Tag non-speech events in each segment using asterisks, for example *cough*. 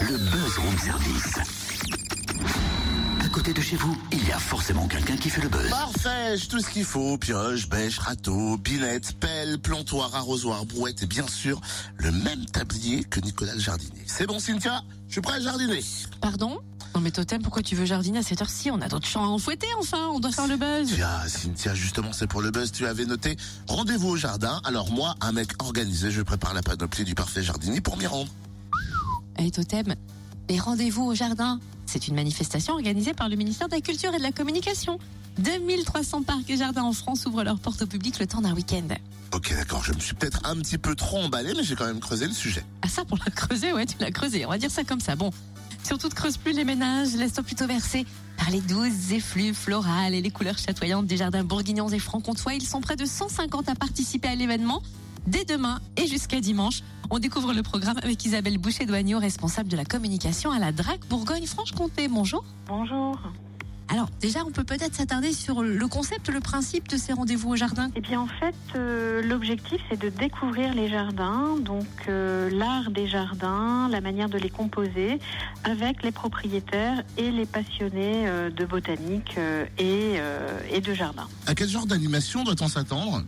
le buzz room service. À côté de chez vous, il y a forcément quelqu'un qui fait le buzz. Parfait, j'ai tout ce qu'il faut. Pioche, bêche, râteau, binette, pelle, plantoir, arrosoir, brouette et bien sûr le même tablier que Nicolas le jardinier. C'est bon Cynthia? Je suis prêt à jardiner. Pardon? Non mais Totem, pourquoi tu veux jardiner à cette heure-ci? On a d'autres champs à enfouetter enfin, on doit faire le buzz. Tiens, Cynthia, justement, c'est pour le buzz. Tu avais noté rendez-vous au jardin. Alors moi, un mec organisé, je prépare la panoplie du parfait jardinier pour m'y rendre. Hey Totem, les rendez-vous au jardin, c'est une manifestation organisée par le ministère de la Culture et de la Communication. 2300 parcs et jardins en France ouvrent leurs portes au public le temps d'un week-end. Ok, d'accord, je me suis peut-être un petit peu trop emballé, mais j'ai quand même creusé le sujet. Ah ça pour la *laughs* creuser, ouais tu l'as creusé, on va dire ça comme ça. Bon, surtout ne creuse plus les ménages, laisse-toi plutôt verser par les douces effluves florales et les couleurs chatoyantes des jardins bourguignons et franc-comtois. Ils sont près de 150 à participer à l'événement. Dès demain et jusqu'à dimanche, on découvre le programme avec Isabelle Boucher-Douagneau, responsable de la communication à la DRAC Bourgogne-Franche-Comté. Bonjour. Bonjour. Alors déjà, on peut peut-être s'attarder sur le concept, le principe de ces rendez-vous au jardin. Eh bien, en fait, euh, l'objectif, c'est de découvrir les jardins, donc euh, l'art des jardins, la manière de les composer, avec les propriétaires et les passionnés euh, de botanique euh, et, euh, et de jardin. À quel genre d'animation doit-on s'attendre?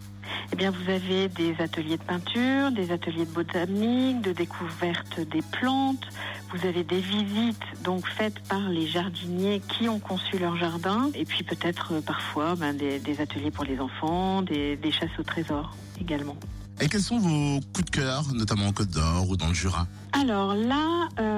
Eh bien, vous avez des ateliers de peinture, des ateliers de botanique, de découverte des plantes. Vous avez des visites donc faites par les jardiniers qui ont conçu leur jardin, et puis peut-être euh, parfois ben, des, des ateliers pour les enfants, des, des chasses au trésor également. Et quels sont vos coups de cœur, notamment en Côte d'Or ou dans le Jura? Alors là, euh,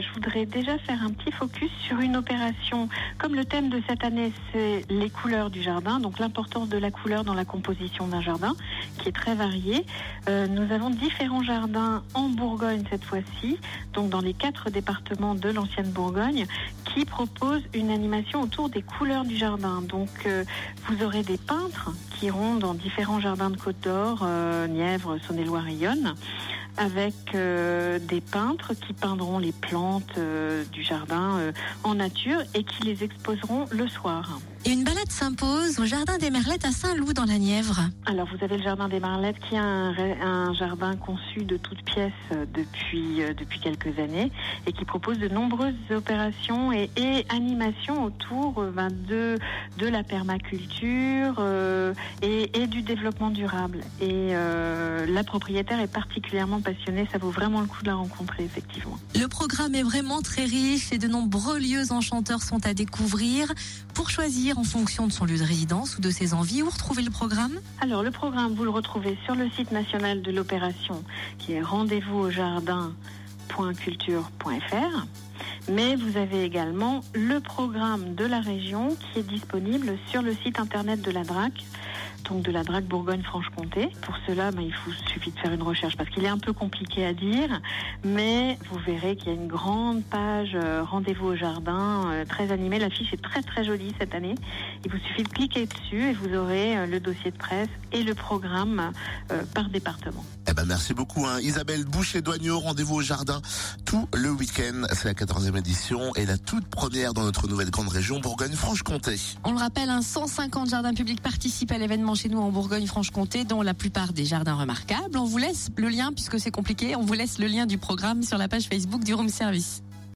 je voudrais déjà faire un petit focus sur une opération. Comme le thème de cette année, c'est les couleurs du jardin, donc l'importance de la couleur dans la composition d'un jardin, qui est très variée. Euh, nous avons différents jardins en Bourgogne cette fois-ci, donc dans les quatre départements de l'ancienne Bourgogne, qui proposent une animation autour des couleurs du jardin. Donc euh, vous aurez des peintres qui iront dans différents jardins de Côte d'Or, euh, Nièvre, Saône-et-Loire et Yonne, avec euh, des peintres qui peindront les plantes euh, du jardin euh, en nature et qui les exposeront le soir. Et une balade s'impose au jardin des Merlettes à Saint-Loup dans la Nièvre. Alors vous avez le jardin des Marlettes qui est un, jardin conçu de toutes pièces euh, depuis, euh, depuis quelques années et qui propose de nombreuses opérations et, et animations autour euh, ben, de, de la permaculture euh, et, et du développement durable. Et euh, la propriétaire est particulièrement passionnée, ça vaut vraiment le coup de la rencontrer effectivement. Le programme est vraiment très riche et de nombreux lieux enchanteurs sont à découvrir. Pour choisir en fonction de son lieu de résidence ou de ses envies, où retrouver le programme? Alors, le programme, vous le retrouvez sur le site national de l'opération, qui est rendez-vous au jardin.culture.fr. Mais vous avez également le programme de la région qui est disponible sur le site internet de la DRAC, donc de la DRAC Bourgogne-Franche-Comté. Pour cela, ben, il vous suffit de faire une recherche parce qu'il est un peu compliqué à dire, mais vous verrez qu'il y a une grande page euh, rendez-vous au jardin euh, très animée. L'affiche est très très jolie cette année. Il vous suffit de cliquer dessus et vous aurez euh, le dossier de presse et le programme euh, par département. Eh ben merci beaucoup hein. Isabelle Boucher-Douagneau, rendez-vous au jardin tout le week-end. C'est la 14e édition et la toute première dans notre nouvelle grande région Bourgogne-Franche-Comté. On le rappelle, un 150 jardins publics participent à l'événement chez nous en Bourgogne-Franche-Comté, dont la plupart des jardins remarquables. On vous laisse le lien, puisque c'est compliqué, on vous laisse le lien du programme sur la page Facebook du Room Service.